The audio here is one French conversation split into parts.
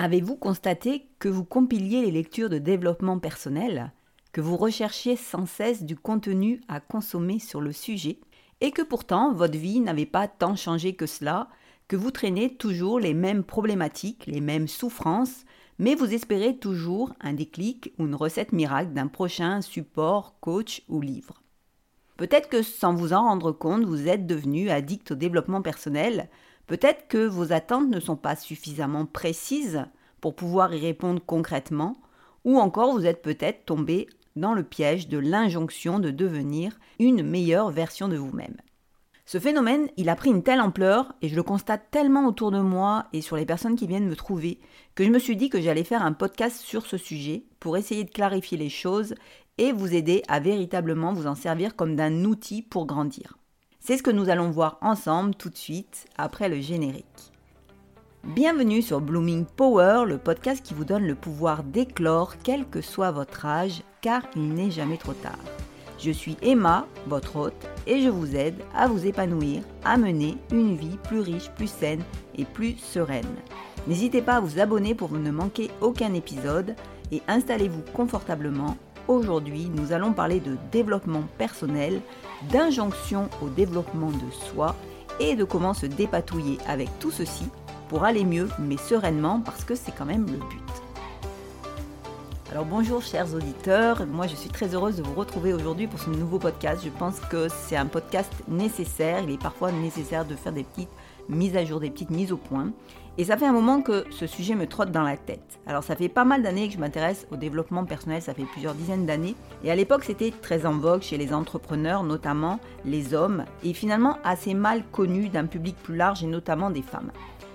Avez-vous constaté que vous compiliez les lectures de développement personnel, que vous recherchiez sans cesse du contenu à consommer sur le sujet, et que pourtant votre vie n'avait pas tant changé que cela, que vous traînez toujours les mêmes problématiques, les mêmes souffrances, mais vous espérez toujours un déclic ou une recette miracle d'un prochain support, coach ou livre? Peut-être que sans vous en rendre compte, vous êtes devenu addict au développement personnel, Peut-être que vos attentes ne sont pas suffisamment précises pour pouvoir y répondre concrètement, ou encore vous êtes peut-être tombé dans le piège de l'injonction de devenir une meilleure version de vous-même. Ce phénomène, il a pris une telle ampleur et je le constate tellement autour de moi et sur les personnes qui viennent me trouver que je me suis dit que j'allais faire un podcast sur ce sujet pour essayer de clarifier les choses et vous aider à véritablement vous en servir comme d'un outil pour grandir. C'est ce que nous allons voir ensemble tout de suite après le générique. Bienvenue sur Blooming Power, le podcast qui vous donne le pouvoir d'éclore quel que soit votre âge, car il n'est jamais trop tard. Je suis Emma, votre hôte, et je vous aide à vous épanouir, à mener une vie plus riche, plus saine et plus sereine. N'hésitez pas à vous abonner pour ne manquer aucun épisode et installez-vous confortablement Aujourd'hui, nous allons parler de développement personnel, d'injonction au développement de soi et de comment se dépatouiller avec tout ceci pour aller mieux mais sereinement parce que c'est quand même le but. Alors bonjour chers auditeurs, moi je suis très heureuse de vous retrouver aujourd'hui pour ce nouveau podcast. Je pense que c'est un podcast nécessaire, il est parfois nécessaire de faire des petites mises à jour, des petites mises au point. Et ça fait un moment que ce sujet me trotte dans la tête. Alors ça fait pas mal d'années que je m'intéresse au développement personnel, ça fait plusieurs dizaines d'années. Et à l'époque c'était très en vogue chez les entrepreneurs, notamment les hommes, et finalement assez mal connu d'un public plus large et notamment des femmes.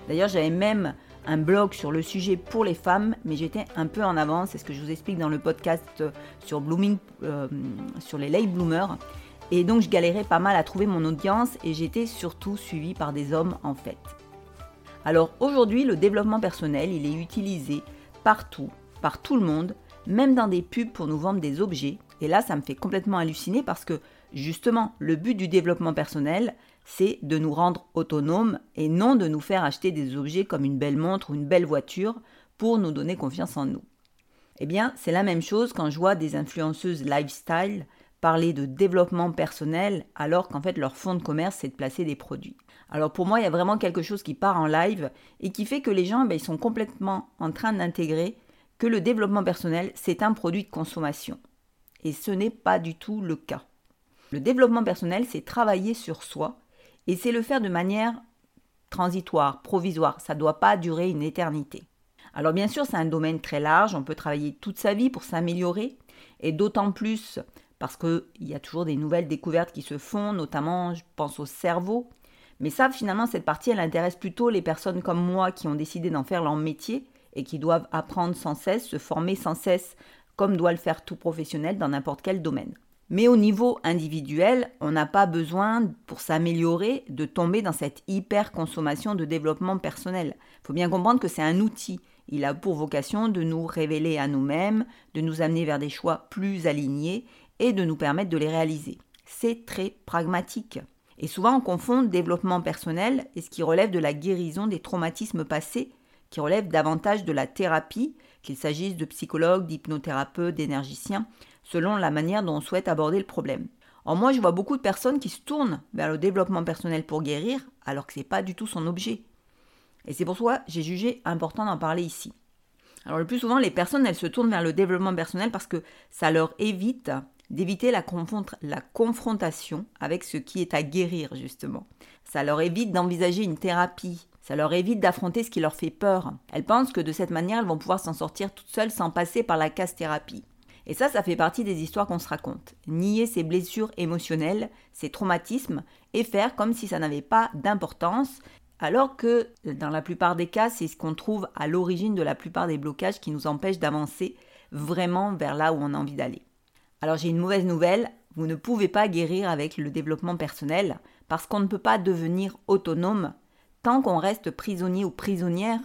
D'ailleurs j'avais même un blog sur le sujet pour les femmes, mais j'étais un peu en avance, c'est ce que je vous explique dans le podcast sur Blooming, euh, sur les late bloomers. Et donc je galérais pas mal à trouver mon audience et j'étais surtout suivie par des hommes en fait. Alors aujourd'hui, le développement personnel, il est utilisé partout, par tout le monde, même dans des pubs pour nous vendre des objets. Et là, ça me fait complètement halluciner parce que justement, le but du développement personnel, c'est de nous rendre autonomes et non de nous faire acheter des objets comme une belle montre ou une belle voiture pour nous donner confiance en nous. Eh bien, c'est la même chose quand je vois des influenceuses lifestyle parler de développement personnel alors qu'en fait leur fond de commerce c'est de placer des produits. Alors pour moi il y a vraiment quelque chose qui part en live et qui fait que les gens ben, ils sont complètement en train d'intégrer que le développement personnel c'est un produit de consommation. Et ce n'est pas du tout le cas. Le développement personnel c'est travailler sur soi et c'est le faire de manière transitoire, provisoire. Ça ne doit pas durer une éternité. Alors bien sûr c'est un domaine très large, on peut travailler toute sa vie pour s'améliorer et d'autant plus parce qu'il y a toujours des nouvelles découvertes qui se font, notamment je pense au cerveau. Mais ça, finalement, cette partie, elle intéresse plutôt les personnes comme moi qui ont décidé d'en faire leur métier et qui doivent apprendre sans cesse, se former sans cesse, comme doit le faire tout professionnel dans n'importe quel domaine. Mais au niveau individuel, on n'a pas besoin, pour s'améliorer, de tomber dans cette hyper-consommation de développement personnel. Il faut bien comprendre que c'est un outil. Il a pour vocation de nous révéler à nous-mêmes, de nous amener vers des choix plus alignés et de nous permettre de les réaliser. C'est très pragmatique. Et souvent on confond développement personnel et ce qui relève de la guérison des traumatismes passés, qui relève davantage de la thérapie, qu'il s'agisse de psychologues, d'hypnothérapeutes, d'énergiciens, selon la manière dont on souhaite aborder le problème. En moi, je vois beaucoup de personnes qui se tournent vers le développement personnel pour guérir, alors que ce n'est pas du tout son objet. Et c'est pour ça que j'ai jugé important d'en parler ici. Alors le plus souvent, les personnes, elles se tournent vers le développement personnel parce que ça leur évite d'éviter la, confrontation avec ce qui est à guérir, justement. Ça leur évite d'envisager une thérapie, ça leur évite d'affronter ce qui leur fait peur. Elles pensent que de cette manière, elles vont pouvoir s'en sortir toutes seules sans passer par la casse-thérapie. Et ça, ça fait partie des histoires qu'on se raconte. Nier ses blessures émotionnelles, ses traumatismes, et faire comme si ça n'avait pas d'importance, alors que dans la plupart des cas, c'est ce qu'on trouve à l'origine de la plupart des blocages qui nous empêchent d'avancer vraiment vers là où on a envie d'aller. Alors j'ai une mauvaise nouvelle, vous ne pouvez pas guérir avec le développement personnel parce qu'on ne peut pas devenir autonome tant qu'on reste prisonnier ou prisonnière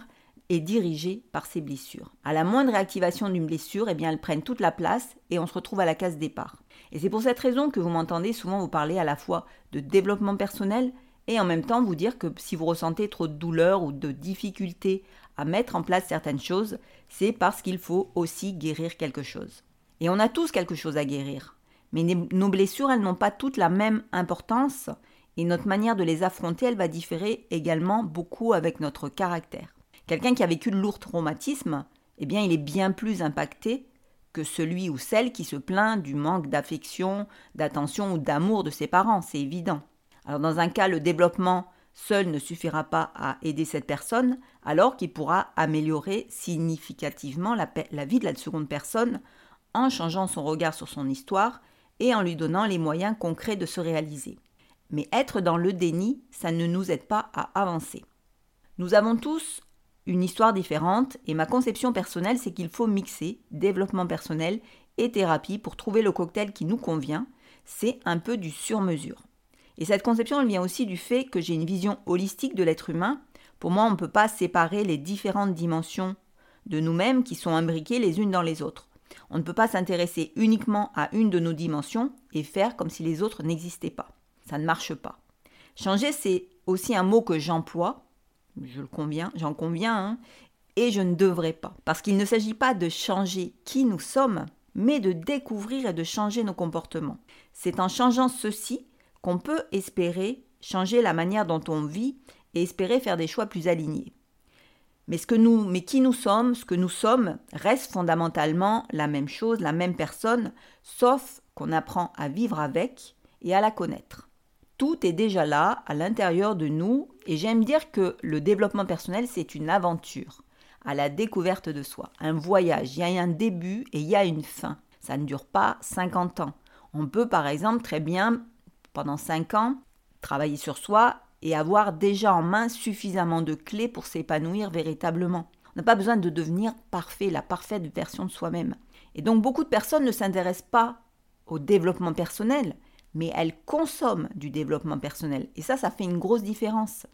et dirigé par ses blessures. À la moindre réactivation d'une blessure, eh bien elles prennent toute la place et on se retrouve à la case départ. Et c'est pour cette raison que vous m'entendez souvent vous parler à la fois de développement personnel et en même temps vous dire que si vous ressentez trop de douleur ou de difficulté à mettre en place certaines choses, c'est parce qu'il faut aussi guérir quelque chose. Et on a tous quelque chose à guérir. Mais nos blessures, elles n'ont pas toutes la même importance et notre manière de les affronter, elle va différer également beaucoup avec notre caractère. Quelqu'un qui a vécu de lourds traumatismes, eh bien, il est bien plus impacté que celui ou celle qui se plaint du manque d'affection, d'attention ou d'amour de ses parents, c'est évident. Alors dans un cas, le développement seul ne suffira pas à aider cette personne, alors qu'il pourra améliorer significativement la, la, vie de la seconde personne en changeant son regard sur son histoire et en lui donnant les moyens concrets de se réaliser. Mais être dans le déni, ça ne nous aide pas à avancer. Nous avons tous une histoire différente et ma conception personnelle, c'est qu'il faut mixer développement personnel et thérapie pour trouver le cocktail qui nous convient. C'est un peu du sur-mesure. Et cette conception, elle vient aussi du fait que j'ai une vision holistique de l'être humain. Pour moi, on ne peut pas séparer les différentes dimensions de nous-mêmes qui sont imbriquées les unes dans les autres. On ne peut pas s'intéresser uniquement à une de nos dimensions et faire comme si les autres n'existaient pas. Ça ne marche pas. Changer, c'est aussi un mot que j'emploie, je le conviens, j'en conviens, hein, et je ne devrais pas. Parce qu'il ne s'agit pas de changer qui nous sommes, mais de découvrir et de changer nos comportements. C'est en changeant ceci qu'on peut espérer changer la manière dont on vit et espérer faire des choix plus alignés. Mais, ce que nous, mais qui nous sommes, ce que nous sommes, reste fondamentalement la même chose, la même personne, sauf qu'on apprend à vivre avec et à la connaître. Tout est déjà là, à l'intérieur de nous, et j'aime dire que le développement personnel, c'est une aventure, à la découverte de soi, un voyage. Il y a un début et il y a une fin. Ça ne dure pas 50 ans. On peut par exemple très bien, pendant 5 ans, travailler sur soi et avoir déjà en main suffisamment de clés pour s'épanouir véritablement. On n'a pas besoin de devenir parfait, la parfaite version de soi-même. Et donc beaucoup de personnes ne s'intéressent pas au développement personnel, mais elles consomment du développement personnel. Et ça, ça fait une grosse différence.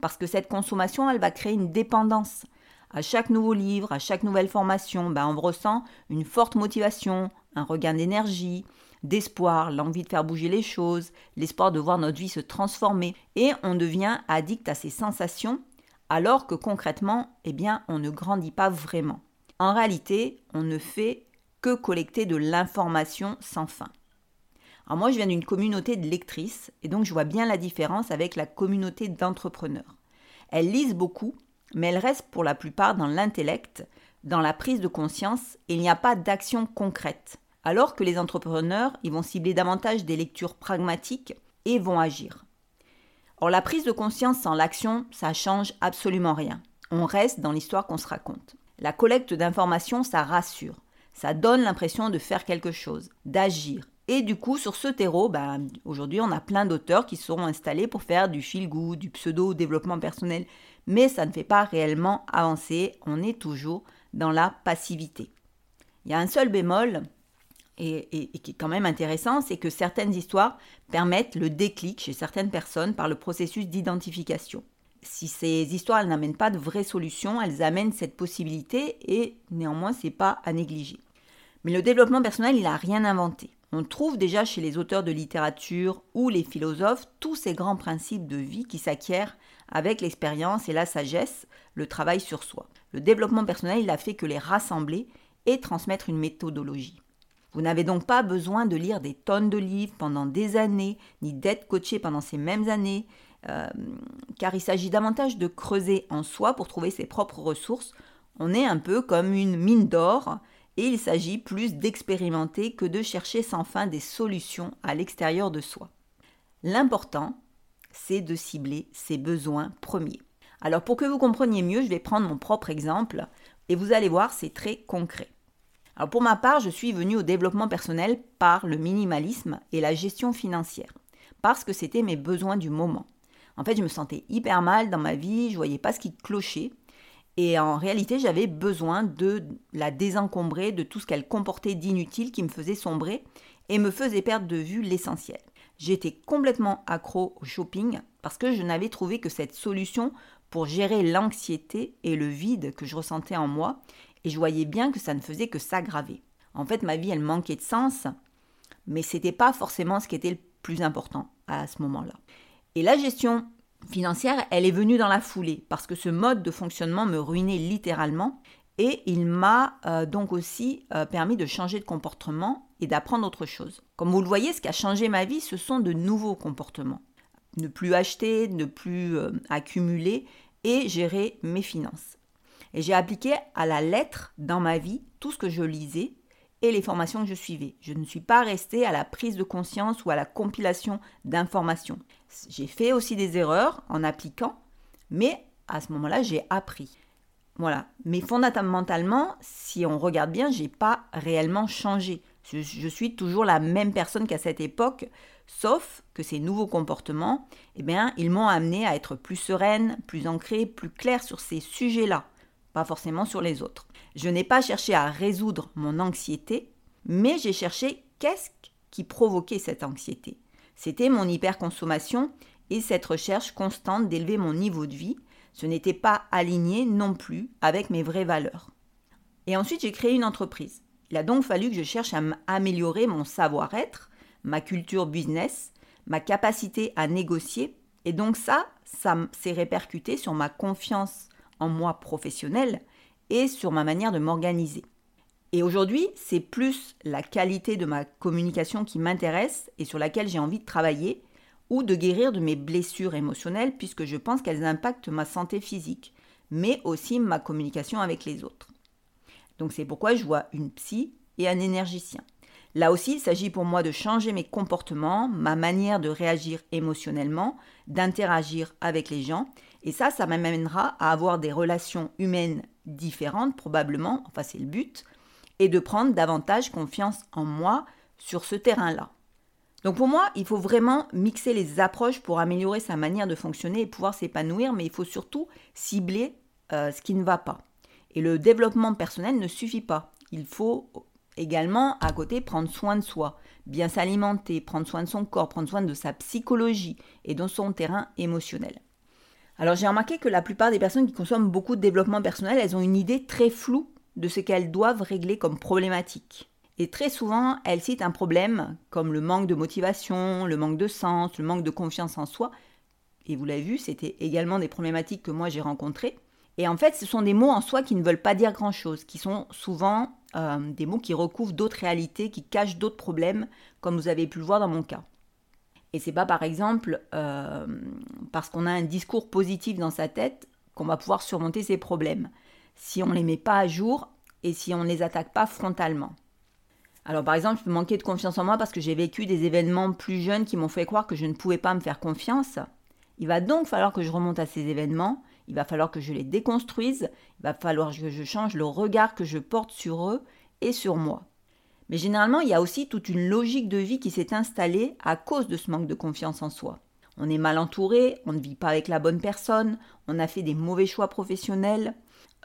Parce que cette consommation, elle va créer une dépendance. À chaque nouveau livre, à chaque nouvelle formation, ben on ressent une forte motivation, un regain d'énergie, d'espoir, l'envie de faire bouger les choses, l'espoir de voir notre vie se transformer, et on devient addict à ces sensations, alors que concrètement, eh bien, on ne grandit pas vraiment. En réalité, on ne fait que collecter de l'information sans fin. Alors moi, je viens d'une communauté de lectrices, et donc je vois bien la différence avec la communauté d'entrepreneurs. Elles lisent beaucoup, mais elles restent pour la plupart dans l'intellect, dans la prise de conscience, et il n'y a pas d'action concrète alors que les entrepreneurs, ils vont cibler davantage des lectures pragmatiques et vont agir. Or, la prise de conscience sans l'action, ça change absolument rien. On reste dans l'histoire qu'on se raconte. La collecte d'informations, ça rassure. Ça donne l'impression de faire quelque chose, d'agir. Et du coup, sur ce terreau, ben, aujourd'hui, on a plein d'auteurs qui seront installés pour faire du feel-good, du pseudo-développement personnel. Mais ça ne fait pas réellement avancer. On est toujours dans la passivité. Il y a un seul bémol, et, qui est quand même intéressant, c'est que certaines histoires permettent le déclic chez certaines personnes par le processus d'identification. Si ces histoires n'amènent pas de vraies solutions, elles amènent cette possibilité et néanmoins c'est pas à négliger. Mais le développement personnel, il n'a rien inventé. On trouve déjà chez les auteurs de littérature ou les philosophes tous ces grands principes de vie qui s'acquièrent avec l'expérience et la sagesse, le travail sur soi. Le développement personnel, il a fait que les rassembler et transmettre une méthodologie. Vous n'avez donc pas besoin de lire des tonnes de livres pendant des années, ni d'être coaché pendant ces mêmes années, euh, car il s'agit davantage de creuser en soi pour trouver ses propres ressources. On est un peu comme une mine d'or, et il s'agit plus d'expérimenter que de chercher sans fin des solutions à l'extérieur de soi. L'important, c'est de cibler ses besoins premiers. Alors pour que vous compreniez mieux, je vais prendre mon propre exemple, et vous allez voir, c'est très concret. Alors pour ma part, je suis venue au développement personnel par le minimalisme et la gestion financière, parce que c'était mes besoins du moment. En fait, je me sentais hyper mal dans ma vie, je voyais pas ce qui clochait, et en réalité, j'avais besoin de la désencombrer de tout ce qu'elle comportait d'inutile qui me faisait sombrer et me faisait perdre de vue l'essentiel. J'étais complètement accro au shopping parce que je n'avais trouvé que cette solution pour gérer l'anxiété et le vide que je ressentais en moi et je voyais bien que ça ne faisait que s'aggraver. En fait, ma vie, elle manquait de sens, mais c'était pas forcément ce qui était le plus important à ce moment-là. Et la gestion financière, elle est venue dans la foulée parce que ce mode de fonctionnement me ruinait littéralement et il m'a euh, donc aussi euh, permis de changer de comportement et d'apprendre autre chose. Comme vous le voyez, ce qui a changé ma vie, ce sont de nouveaux comportements. Ne plus acheter, ne plus euh, accumuler et gérer mes finances. Et j'ai appliqué à la lettre dans ma vie tout ce que je lisais et les formations que je suivais. Je ne suis pas restée à la prise de conscience ou à la compilation d'informations. J'ai fait aussi des erreurs en appliquant, mais à ce moment-là, j'ai appris. Voilà. Mais fondamentalement, si on regarde bien, j'ai pas réellement changé. Je, suis toujours la même personne qu'à cette époque, sauf que ces nouveaux comportements, eh bien, ils m'ont amené à être plus sereine, plus ancrée, plus claire sur ces sujets-là, pas forcément sur les autres. Je n'ai pas cherché à résoudre mon anxiété, mais j'ai cherché qu'est-ce qui provoquait cette anxiété. C'était mon hyperconsommation et cette recherche constante d'élever mon niveau de vie. Ce n'était pas aligné non plus avec mes vraies valeurs. Et ensuite, j'ai créé une entreprise. Il a donc fallu que je cherche à améliorer mon savoir-être, ma culture business, ma capacité à négocier. Et donc ça, ça s'est répercuté sur ma confiance en moi professionnelle et sur ma manière de m'organiser. Et aujourd'hui, c'est plus la qualité de ma communication qui m'intéresse et sur laquelle j'ai envie de travailler, ou de guérir de mes blessures émotionnelles, puisque je pense qu'elles impactent ma santé physique, mais aussi ma communication avec les autres. Donc c'est pourquoi je vois une psy et un énergicien. Là aussi, il s'agit pour moi de changer mes comportements, ma manière de réagir émotionnellement, d'interagir avec les gens. Et ça, ça m'amènera à avoir des relations humaines différentes, probablement, enfin c'est le but, et de prendre davantage confiance en moi sur ce terrain-là. Donc pour moi, il faut vraiment mixer les approches pour améliorer sa manière de fonctionner et pouvoir s'épanouir, mais il faut surtout cibler euh, ce qui ne va pas. Et le développement personnel ne suffit pas. Il faut également, à côté, prendre soin de soi, bien s'alimenter, prendre soin de son corps, prendre soin de sa psychologie et de son terrain émotionnel. Alors j'ai remarqué que la plupart des personnes qui consomment beaucoup de développement personnel, elles ont une idée très floue de ce qu'elles doivent régler comme problématique. Et très souvent, elles citent un problème comme le manque de motivation, le manque de sens, le manque de confiance en soi. Et vous l'avez vu, c'était également des problématiques que moi j'ai rencontrées. Et en fait, ce sont des mots en soi qui ne veulent pas dire grand-chose, qui sont souvent euh, des mots qui recouvrent d'autres réalités, qui cachent d'autres problèmes, comme vous avez pu le voir dans mon cas. Et c'est pas par exemple euh, parce qu'on a un discours positif dans sa tête qu'on va pouvoir surmonter ces problèmes si on ne les met pas à jour et si on ne les attaque pas frontalement. Alors par exemple, je peux manquer de confiance en moi parce que j'ai vécu des événements plus jeunes qui m'ont fait croire que je ne pouvais pas me faire confiance. Il va donc falloir que je remonte à ces événements, il va falloir que je les déconstruise, il va falloir que je change le regard que je porte sur eux et sur moi. Mais généralement, il y a aussi toute une logique de vie qui s'est installée à cause de ce manque de confiance en soi. On est mal entouré, on ne vit pas avec la bonne personne, on a fait des mauvais choix professionnels,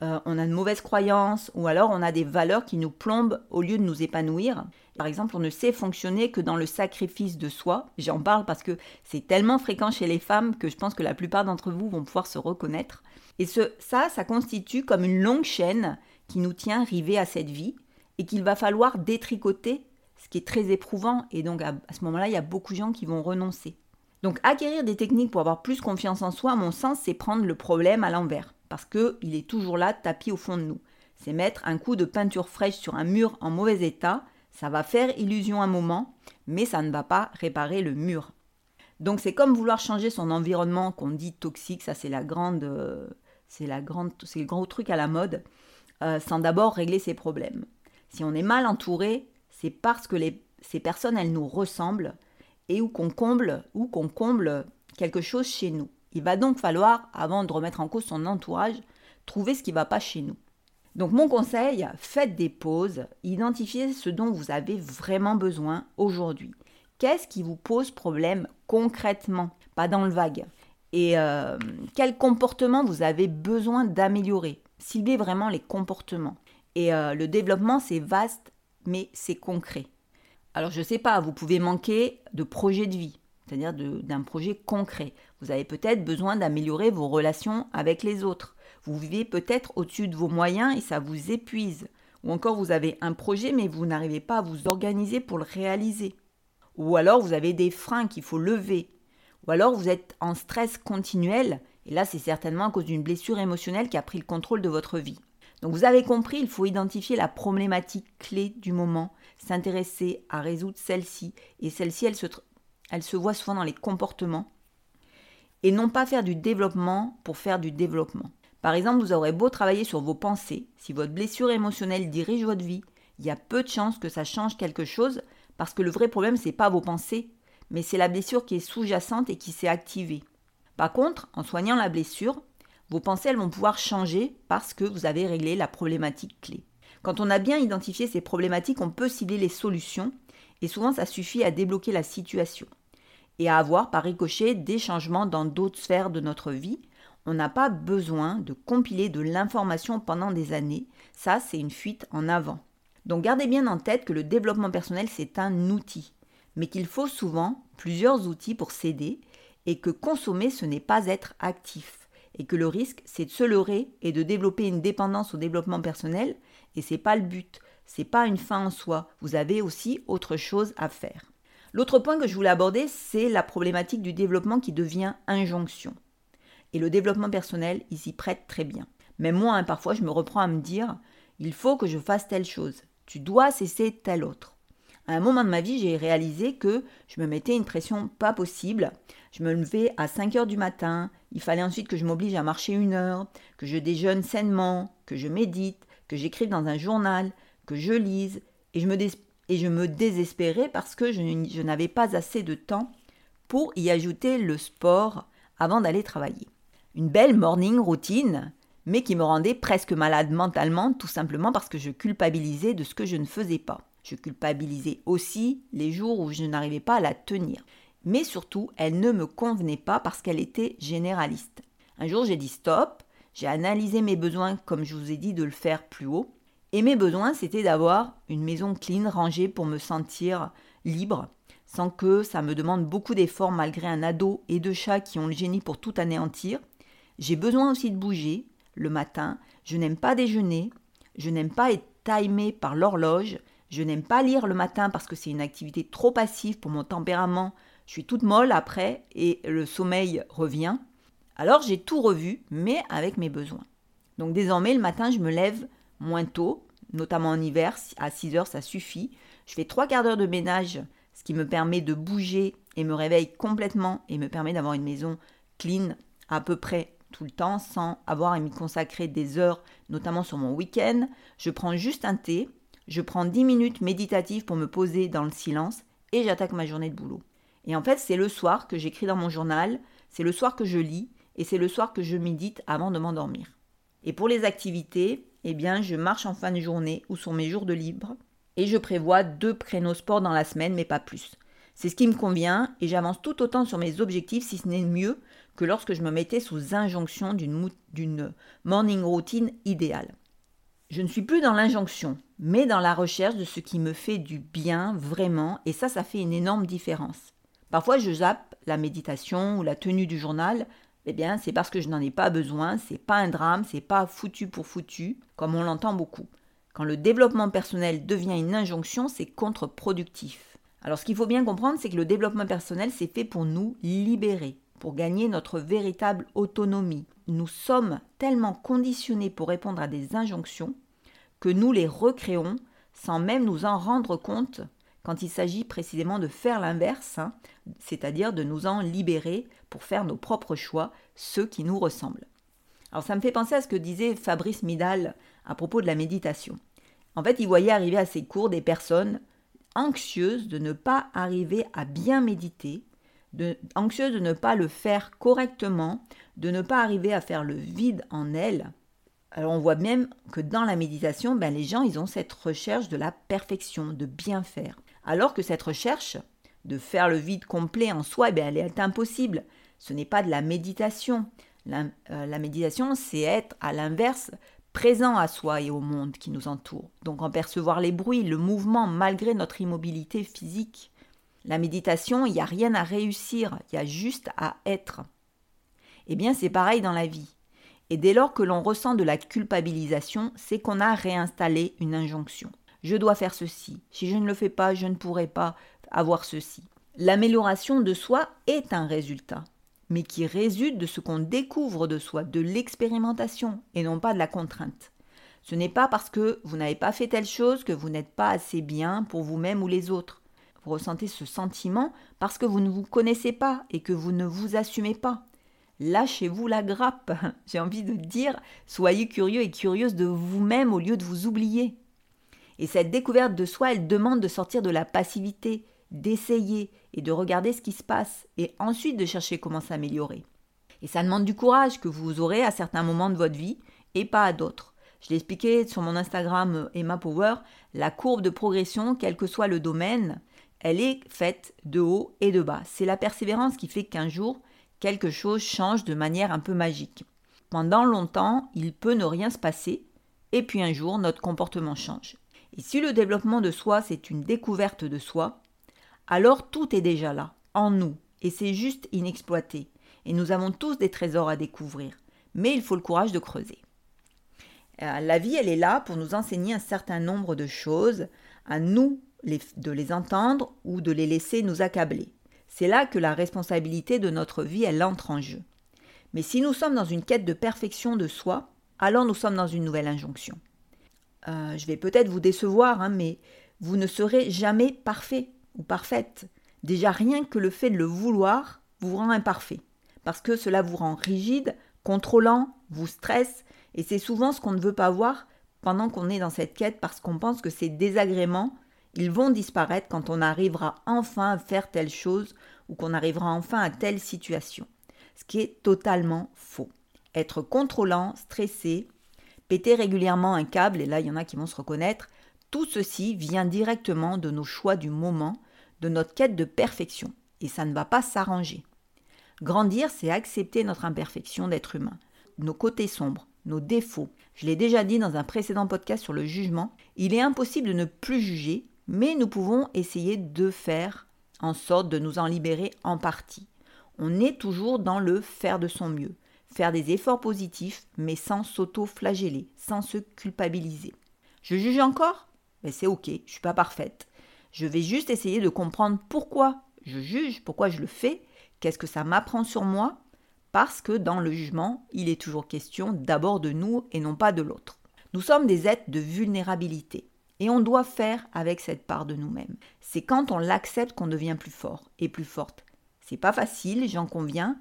euh, on a de mauvaises croyances ou alors on a des valeurs qui nous plombent au lieu de nous épanouir. Par exemple, on ne sait fonctionner que dans le sacrifice de soi. J'en parle parce que c'est tellement fréquent chez les femmes que je pense que la plupart d'entre vous vont pouvoir se reconnaître. Et ce, ça, ça constitue comme une longue chaîne qui nous tient rivés à cette vie et qu'il va falloir détricoter, ce qui est très éprouvant. Et donc à, ce moment-là, il y a beaucoup de gens qui vont renoncer. Donc acquérir des techniques pour avoir plus confiance en soi, à mon sens, c'est prendre le problème à l'envers parce qu'il est toujours là, tapis au fond de nous. C'est mettre un coup de peinture fraîche sur un mur en mauvais état, ça va faire illusion un moment, mais ça ne va pas réparer le mur. Donc c'est comme vouloir changer son environnement qu'on dit toxique, ça c'est la grande, euh, c'est la grande, c'est le grand truc à la mode, euh, sans d'abord régler ses problèmes. Si on est mal entouré, c'est parce que ces personnes elles nous ressemblent et où qu'on comble ou comble quelque chose chez nous. Il va donc falloir, avant de remettre en cause son entourage, trouver ce qui ne va pas chez nous. Donc mon conseil, faites des pauses, identifiez ce dont vous avez vraiment besoin aujourd'hui. Qu'est-ce qui vous pose problème concrètement, pas dans le vague Et euh, quel comportement vous avez besoin d'améliorer? Ciblez vraiment les comportements. Et euh, le développement, c'est vaste, mais c'est concret. Alors je ne sais pas, vous pouvez manquer de projet de vie, c'est-à-dire d'un projet concret. Vous avez peut-être besoin d'améliorer vos relations avec les autres. Vous vivez peut-être au-dessus de vos moyens et ça vous épuise. Ou encore vous avez un projet mais vous n'arrivez pas à vous organiser pour le réaliser. Ou alors vous avez des freins qu'il faut lever. Ou alors vous êtes en stress continuel, et là c'est certainement à cause d'une blessure émotionnelle qui a pris le contrôle de votre vie. Donc vous avez compris, il faut identifier la problématique clé du moment, s'intéresser à résoudre celle-ci, et celle-ci elle se, elle voit souvent dans les comportements, et non pas faire du développement pour faire du développement. Par exemple, vous aurez beau travailler sur vos pensées, si votre blessure émotionnelle dirige votre vie, il y a peu de chances que ça change quelque chose parce que le vrai problème c'est pas vos pensées, mais c'est la blessure qui est sous-jacente et qui s'est activée. Par contre, en soignant la blessure, vos pensées vont pouvoir changer parce que vous avez réglé la problématique clé. Quand on a bien identifié ces problématiques, on peut cibler les solutions et souvent ça suffit à débloquer la situation et à avoir par ricochet des changements dans d'autres sphères de notre vie. On n'a pas besoin de compiler de l'information pendant des années, ça c'est une fuite en avant. Donc gardez bien en tête que le développement personnel c'est un outil, mais qu'il faut souvent plusieurs outils pour s'aider et que consommer ce n'est pas être actif et que le risque c'est de se leurrer et de développer une dépendance au développement personnel et c'est pas le but, c'est pas une fin en soi, vous avez aussi autre chose à faire. L'autre point que je voulais aborder, c'est la problématique du développement qui devient injonction. Et le développement personnel, il s'y prête très bien. Mais moi, hein, parfois, je me reprends à me dire, il faut que je fasse telle chose, tu dois cesser telle autre. À un moment de ma vie, j'ai réalisé que je me mettais une pression pas possible. Je me levais à 5 heures du matin, il fallait ensuite que je m'oblige à marcher une heure, que je déjeune sainement, que je médite, que j'écrive dans un journal, que je lise, et je me, et je me désespérais parce que je, je n'avais pas assez de temps pour y ajouter le sport avant d'aller travailler. Une belle morning routine, mais qui me rendait presque malade mentalement, tout simplement parce que je culpabilisais de ce que je ne faisais pas. Je culpabilisais aussi les jours où je n'arrivais pas à la tenir. Mais surtout, elle ne me convenait pas parce qu'elle était généraliste. Un jour, j'ai dit stop, j'ai analysé mes besoins comme je vous ai dit de le faire plus haut, et mes besoins, c'était d'avoir une maison clean, rangée pour me sentir libre, sans que ça me demande beaucoup d'efforts malgré un ado et deux chats qui ont le génie pour tout anéantir. J'ai besoin aussi de bouger le matin. Je n'aime pas déjeuner. Je n'aime pas être timé par l'horloge. Je n'aime pas lire le matin parce que c'est une activité trop passive pour mon tempérament. Je suis toute molle après et le sommeil revient. Alors j'ai tout revu, mais avec mes besoins. Donc désormais, le matin, je me lève moins tôt, notamment en hiver, à 6 heures, ça suffit. Je fais trois quarts d'heure de ménage, ce qui me permet de bouger et me réveille complètement et me permet d'avoir une maison clean à peu près tout le temps sans avoir à m'y consacrer des heures, notamment sur mon week-end. Je prends juste un thé, je prends 10 minutes méditatives pour me poser dans le silence et j'attaque ma journée de boulot. Et en fait, c'est le soir que j'écris dans mon journal, c'est le soir que je lis et c'est le soir que je médite avant de m'endormir. Et pour les activités, eh bien, je marche en fin de journée ou sur mes jours de libre et je prévois deux créneaux sport dans la semaine, mais pas plus. C'est ce qui me convient et j'avance tout autant sur mes objectifs, si ce n'est mieux, que lorsque je me mettais sous injonction d'une morning routine idéale. Je ne suis plus dans l'injonction, mais dans la recherche de ce qui me fait du bien vraiment, et ça, ça fait une énorme différence. Parfois, je zappe la méditation ou la tenue du journal eh bien, c'est parce que je n'en ai pas besoin, c'est pas un drame, c'est pas foutu pour foutu, comme on l'entend beaucoup. Quand le développement personnel devient une injonction, c'est contre-productif. Alors, ce qu'il faut bien comprendre, c'est que le développement personnel, c'est fait pour nous libérer, pour gagner notre véritable autonomie. Nous sommes tellement conditionnés pour répondre à des injonctions que nous les recréons sans même nous en rendre compte quand il s'agit précisément de faire l'inverse, hein, c'est-à-dire de nous en libérer pour faire nos propres choix, ceux qui nous ressemblent. Alors ça me fait penser à ce que disait Fabrice Midal à propos de la méditation. En fait, il voyait arriver à ses cours des personnes anxieuses de ne pas arriver à bien méditer, anxieuses de ne pas le faire correctement, de ne pas arriver à faire le vide en elles. Alors on voit même que dans la méditation, ben, les gens, ils ont cette recherche de la perfection, de bien faire. Alors que cette recherche de faire le vide complet en soi, eh elle est impossible. Ce n'est pas de la méditation. La, euh, la méditation, c'est être à l'inverse présent à soi et au monde qui nous entoure. Donc en percevoir les bruits, le mouvement malgré notre immobilité physique. La méditation, il n'y a rien à réussir, il y a juste à être. Eh bien, c'est pareil dans la vie. Et dès lors que l'on ressent de la culpabilisation, c'est qu'on a réinstallé une injonction je dois faire ceci. Si je ne le fais pas, je ne pourrai pas avoir ceci. L'amélioration de soi est un résultat, mais qui résulte de ce qu'on découvre de soi, de l'expérimentation, et non pas de la contrainte. Ce n'est pas parce que vous n'avez pas fait telle chose que vous n'êtes pas assez bien pour vous-même ou les autres. Ressentez ce sentiment parce que vous ne vous connaissez pas et que vous ne vous assumez pas. Lâchez-vous la grappe. J'ai envie de dire, soyez curieux et curieuse de vous-même au lieu de vous oublier. Et cette découverte de soi, elle demande de sortir de la passivité, d'essayer et de regarder ce qui se passe et ensuite de chercher comment s'améliorer. Et ça demande du courage que vous aurez à certains moments de votre vie et pas à d'autres. Je l'ai expliqué sur mon Instagram euh, Emma Power, la courbe de progression, quel que soit le domaine, elle est faite de haut et de bas. C'est la persévérance qui fait qu'un jour, quelque chose change de manière un peu magique. Pendant longtemps, il peut ne rien se passer, et puis un jour, notre comportement change. Et si le développement de soi, c'est une découverte de soi, alors tout est déjà là, en nous, et c'est juste inexploité. Et nous avons tous des trésors à découvrir, mais il faut le courage de creuser. Euh, la vie, elle est là pour nous enseigner un certain nombre de choses, à nous de les entendre ou de les laisser nous accabler. C'est là que la responsabilité de notre vie, elle entre en jeu. Mais si nous sommes dans une quête de perfection de soi, alors nous sommes dans une nouvelle injonction. Euh, je vais peut-être vous décevoir, hein, mais vous ne serez jamais parfait ou parfaite. Déjà rien que le fait de le vouloir vous rend imparfait, parce que cela vous rend rigide, contrôlant, vous stresse, et c'est souvent ce qu'on ne veut pas voir pendant qu'on est dans cette quête, parce qu'on pense que ces désagréments, ils vont disparaître quand on arrivera enfin à faire telle chose ou qu'on arrivera enfin à telle situation. Ce qui est totalement faux. Être contrôlant, stressé, péter régulièrement un câble, et là il y en a qui vont se reconnaître, tout ceci vient directement de nos choix du moment, de notre quête de perfection, et ça ne va pas s'arranger. Grandir, c'est accepter notre imperfection d'être humain, nos côtés sombres, nos défauts. Je l'ai déjà dit dans un précédent podcast sur le jugement, il est impossible de ne plus juger, mais nous pouvons essayer de faire en sorte de nous en libérer en partie. On est toujours dans le faire de son mieux, faire des efforts positifs, mais sans s'auto-flageller, sans se culpabiliser. Je juge encore? Mais c'est ok, je ne suis pas parfaite. Je vais juste essayer de comprendre pourquoi je juge, pourquoi je le fais, qu'est-ce que ça m'apprend sur moi, parce que dans le jugement, il est toujours question d'abord de nous et non pas de l'autre. Nous sommes des êtres de vulnérabilité. Et on doit faire avec cette part de nous-mêmes. C'est quand on l'accepte qu'on devient plus fort et plus forte. C'est pas facile, j'en conviens,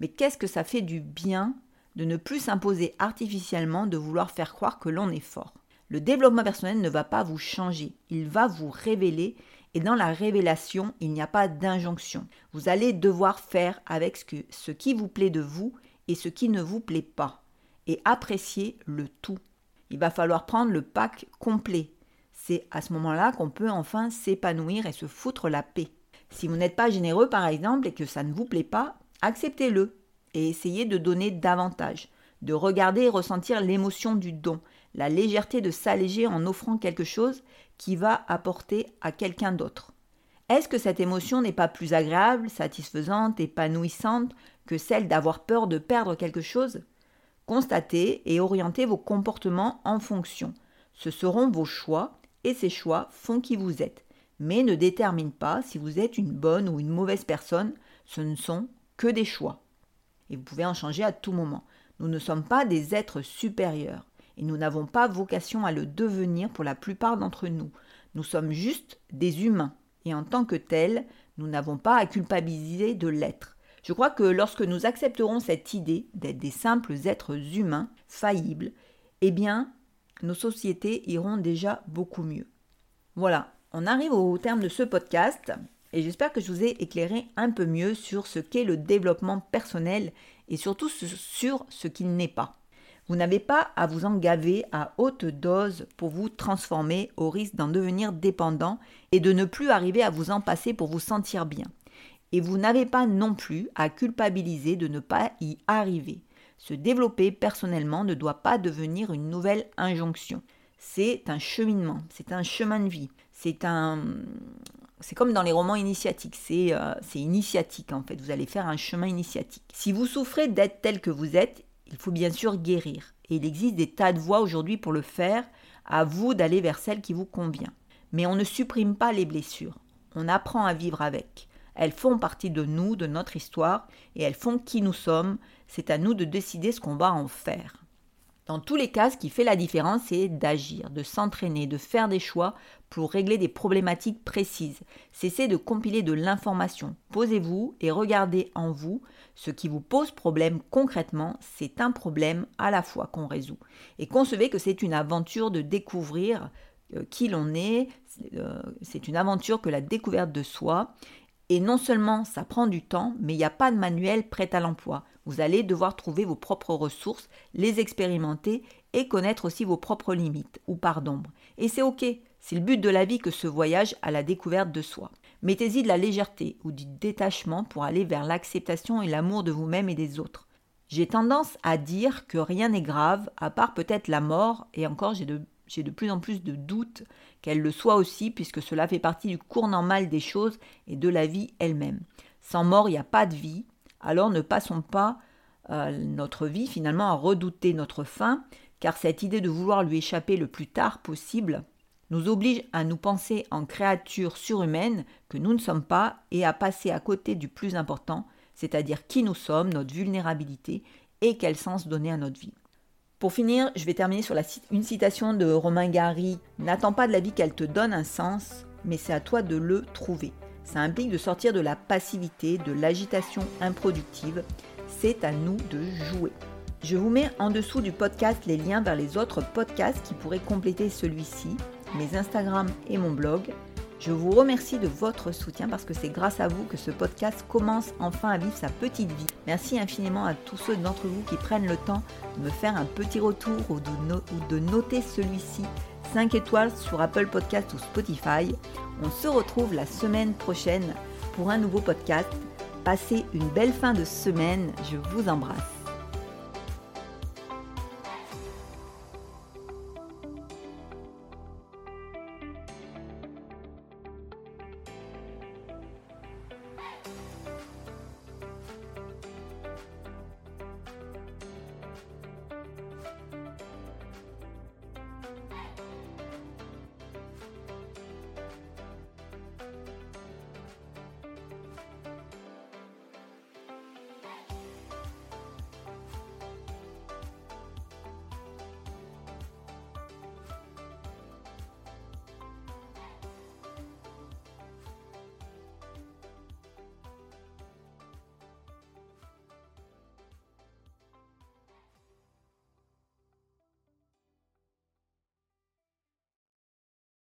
mais qu'est-ce que ça fait du bien de ne plus s'imposer artificiellement de vouloir faire croire que l'on est fort? Le développement personnel ne va pas vous changer, il va vous révéler et dans la révélation, il n'y a pas d'injonction. Vous allez devoir faire avec ce, qui vous plaît de vous et ce qui ne vous plaît pas et apprécier le tout. Il va falloir prendre le pack complet. C'est à ce moment-là qu'on peut enfin s'épanouir et se foutre la paix. Si vous n'êtes pas généreux par exemple et que ça ne vous plaît pas, acceptez-le et essayez de donner davantage, de regarder et ressentir l'émotion du don, la légèreté de s'alléger en offrant quelque chose qui va apporter à quelqu'un d'autre. Est-ce que cette émotion n'est pas plus agréable, satisfaisante, épanouissante que celle d'avoir peur de perdre quelque chose? Constatez et orientez vos comportements en fonction. Ce seront vos choix et ces choix font qui vous êtes, mais ne déterminent pas si vous êtes une bonne ou une mauvaise personne, ce ne sont que des choix. Et vous pouvez en changer à tout moment. Nous ne sommes pas des êtres supérieurs et nous n'avons pas vocation à le devenir pour la plupart d'entre nous. Nous sommes juste des humains et en tant que tels, nous n'avons pas à culpabiliser de l'être. Je crois que lorsque nous accepterons cette idée d'être des simples êtres humains, faillibles, eh bien, nos sociétés iront déjà beaucoup mieux. Voilà, on arrive au terme de ce podcast et j'espère que je vous ai éclairé un peu mieux sur ce qu'est le développement personnel et surtout sur ce qu'il n'est pas. Vous n'avez pas à vous engaver à haute dose pour vous transformer au risque d'en devenir dépendant et de ne plus arriver à vous en passer pour vous sentir bien. Et vous n'avez pas non plus à culpabiliser de ne pas y arriver. Se développer personnellement ne doit pas devenir une nouvelle injonction. C'est un cheminement, c'est un chemin de vie, c'est un... C'est comme dans les romans initiatiques, c'est euh, initiatique en fait, vous allez faire un chemin initiatique. Si vous souffrez d'être tel que vous êtes, il faut bien sûr guérir. Et il existe des tas de voies aujourd'hui pour le faire. À vous d'aller vers celle qui vous convient. Mais on ne supprime pas les blessures. On apprend à vivre avec. Elles font partie de nous, de notre histoire, et elles font qui nous sommes. C'est à nous de décider ce qu'on va en faire. Dans tous les cas, ce qui fait la différence, c'est d'agir, de s'entraîner, de faire des choix pour régler des problématiques précises. Cessez de compiler de l'information. Posez-vous et regardez en vous ce qui vous pose problème concrètement. C'est un problème à la fois qu'on résout. Et concevez que c'est une aventure de découvrir euh, qui l'on est. Euh, c'est une aventure que la découverte de soi. Et non seulement ça prend du temps, mais il n'y a pas de manuel prêt à l'emploi. Vous allez devoir trouver vos propres ressources, les expérimenter et connaître aussi vos propres limites ou parts d'ombre. Et c'est ok, c'est le but de la vie que ce voyage à la découverte de soi. Mettez-y de la légèreté ou du détachement pour aller vers l'acceptation et l'amour de vous-même et des autres. J'ai tendance à dire que rien n'est grave, à part peut-être la mort, et encore j'ai de, de, plus en plus de doutes qu'elle le soit aussi, puisque cela fait partie du cours normal des choses et de la vie elle-même. Sans mort, il n'y a pas de vie, alors ne passons pas euh, notre vie finalement à redouter notre fin, car cette idée de vouloir lui échapper le plus tard possible nous oblige à nous penser en créatures surhumaines que nous ne sommes pas et à passer à côté du plus important, c'est-à-dire qui nous sommes, notre vulnérabilité et quel sens donner à notre vie. Pour finir, je vais terminer sur une citation de Romain Gary N'attends pas de la vie qu'elle te donne un sens, mais c'est à toi de le trouver. Ça implique de sortir de la passivité, de l'agitation improductive. C'est à nous de jouer. Je vous mets en dessous du podcast les liens vers les autres podcasts qui pourraient compléter celui-ci, mes Instagram et mon blog. Je vous remercie de votre soutien parce que c'est grâce à vous que ce podcast commence enfin à vivre sa petite vie. Merci infiniment à tous ceux d'entre vous qui prennent le temps de me faire un petit retour ou de, noter celui-ci 5 étoiles sur Apple Podcast ou Spotify. On se retrouve la semaine prochaine pour un nouveau podcast. Passez une belle fin de semaine, je vous embrasse.